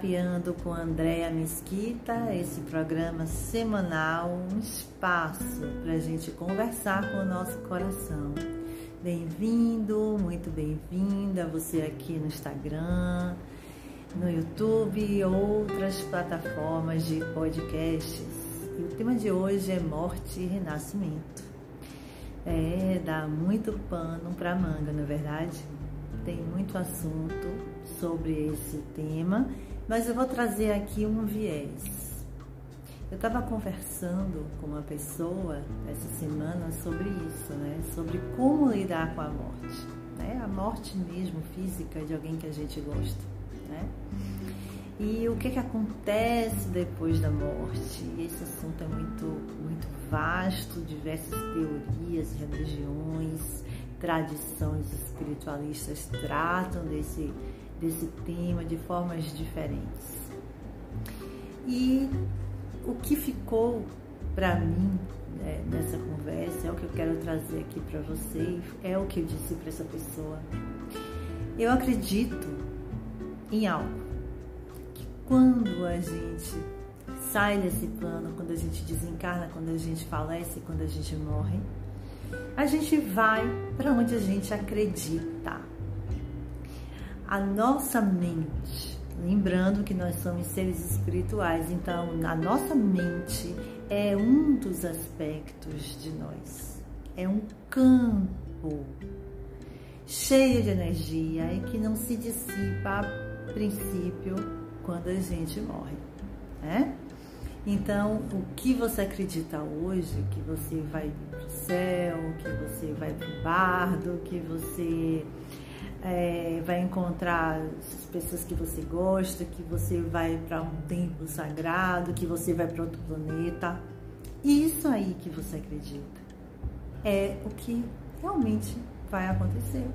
Terapiando com Andréa Mesquita, esse programa semanal, um espaço para a gente conversar com o nosso coração. Bem-vindo, muito bem-vinda você aqui no Instagram, no YouTube e outras plataformas de podcasts. E o tema de hoje é morte e renascimento. É, dá muito pano para manga, não é verdade? Tem muito assunto sobre esse tema, mas eu vou trazer aqui um viés. Eu estava conversando com uma pessoa essa semana sobre isso, né? Sobre como lidar com a morte, né? A morte mesmo física de alguém que a gente gosta, né? E o que, que acontece depois da morte? Esse assunto é muito, muito vasto, diversas teorias, religiões, tradições espiritualistas tratam desse, desse tema de formas diferentes. E o que ficou para mim né, nessa conversa é o que eu quero trazer aqui para vocês, é o que eu disse para essa pessoa. Eu acredito em algo que quando a gente sai desse plano, quando a gente desencarna, quando a gente falece, quando a gente morre, a gente vai para onde a gente acredita a nossa mente. Lembrando que nós somos seres espirituais, então a nossa mente é um dos aspectos de nós. É um campo cheio de energia e que não se dissipa a princípio quando a gente morre, né? Então, o que você acredita hoje, que você vai para o céu, que você vai para o bardo, que você é, vai encontrar as pessoas que você gosta, que você vai para um templo sagrado, que você vai para outro planeta. Isso aí que você acredita é o que realmente vai acontecer.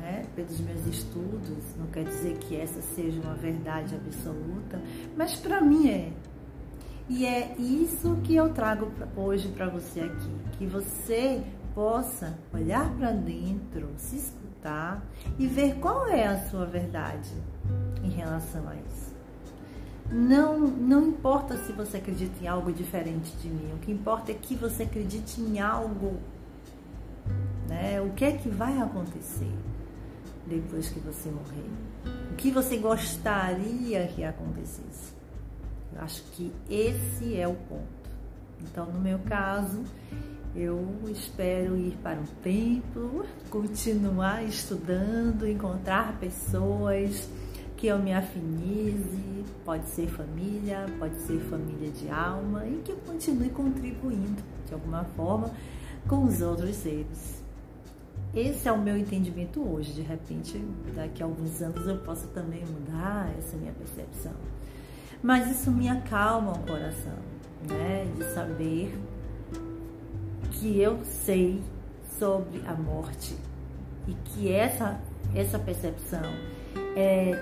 Né? Pelos meus estudos, não quer dizer que essa seja uma verdade absoluta, mas para mim é. E é isso que eu trago hoje para você aqui, que você possa olhar para dentro, se e ver qual é a sua verdade em relação a isso. Não, não importa se você acredita em algo diferente de mim, o que importa é que você acredite em algo. Né? O que é que vai acontecer depois que você morrer? O que você gostaria que acontecesse? Eu acho que esse é o ponto. Então, no meu caso, eu espero ir para um templo, continuar estudando, encontrar pessoas que eu me afinize, pode ser família, pode ser família de alma e que eu continue contribuindo de alguma forma com os outros seres. Esse é o meu entendimento hoje. De repente, daqui a alguns anos eu posso também mudar essa minha percepção. Mas isso me acalma o coração, né? De saber que eu sei sobre a morte e que essa, essa percepção é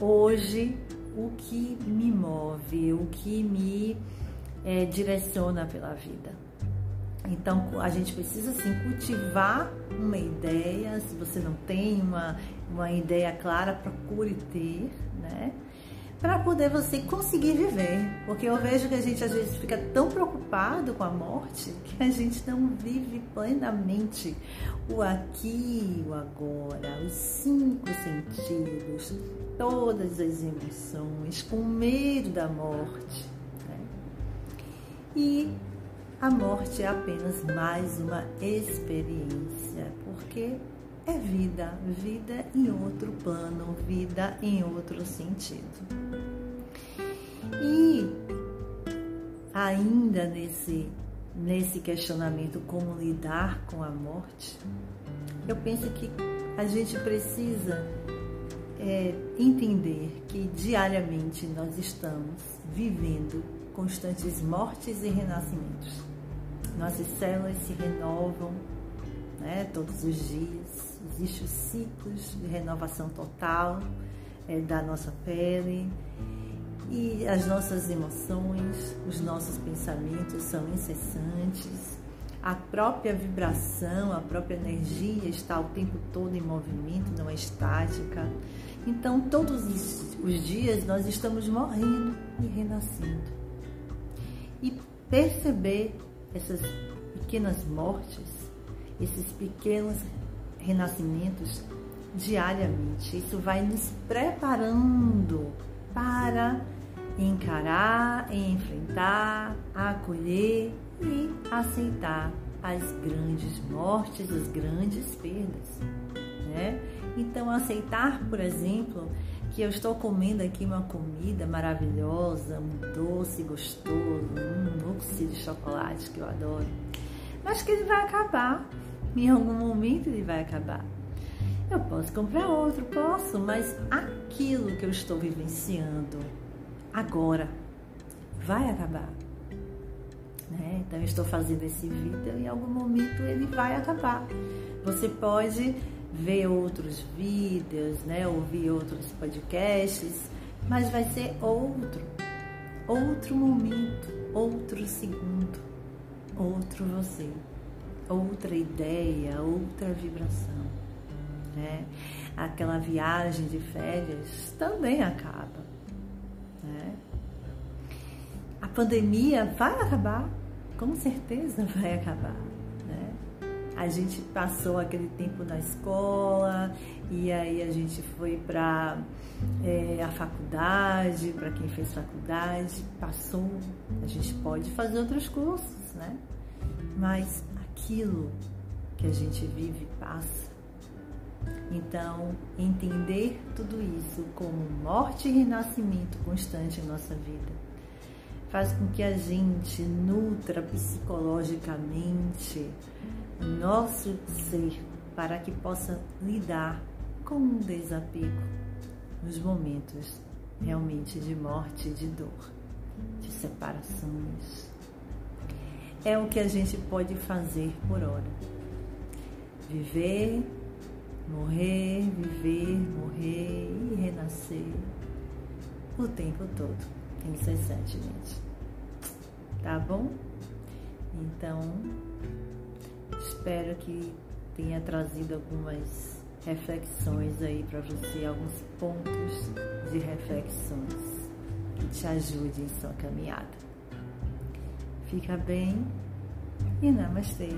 hoje o que me move, o que me é, direciona pela vida. Então a gente precisa assim cultivar uma ideia. Se você não tem uma, uma ideia clara, procure ter, né? Para poder você conseguir viver. Porque eu vejo que a gente às vezes fica tão preocupado com a morte que a gente não vive plenamente o aqui, o agora, os cinco sentidos, todas as emoções, com medo da morte. Né? E a morte é apenas mais uma experiência, porque é vida, vida em outro plano, vida em outro sentido. E ainda nesse, nesse questionamento como lidar com a morte, eu penso que a gente precisa é, entender que diariamente nós estamos vivendo constantes mortes e renascimentos. Nossas células se renovam né, todos os dias Existem os ciclos de renovação total é, da nossa pele e as nossas emoções, os nossos pensamentos são incessantes. A própria vibração, a própria energia está o tempo todo em movimento, não é estática. Então, todos os dias nós estamos morrendo e renascendo. E perceber essas pequenas mortes, esses pequenos renascimentos diariamente. Isso vai nos preparando para encarar, enfrentar, acolher e aceitar as grandes mortes, as grandes perdas. Né? Então, aceitar, por exemplo, que eu estou comendo aqui uma comida maravilhosa, um doce gostoso, um mousse de chocolate que eu adoro, mas que ele vai acabar. Em algum momento ele vai acabar. Eu posso comprar outro, posso, mas aquilo que eu estou vivenciando agora vai acabar. Né? Então, eu estou fazendo esse vídeo e em algum momento ele vai acabar. Você pode ver outros vídeos, né? ouvir outros podcasts, mas vai ser outro, outro momento, outro segundo, outro você, outra ideia, outra vibração. Né? Aquela viagem de férias também acaba. Né? A pandemia vai acabar, com certeza vai acabar a gente passou aquele tempo na escola e aí a gente foi para é, a faculdade, para quem fez faculdade, passou, a gente pode fazer outros cursos, né? Mas aquilo que a gente vive passa. Então, entender tudo isso como morte e renascimento constante em nossa vida faz com que a gente nutra psicologicamente nosso ser para que possa lidar com um desapego nos momentos realmente de morte, de dor, de separações. É o que a gente pode fazer por hora. Viver, morrer, viver, morrer e renascer o tempo todo, incessantemente. Tá bom? Então, Espero que tenha trazido algumas reflexões aí para você, alguns pontos de reflexões que te ajudem em sua caminhada. Fica bem e namastê.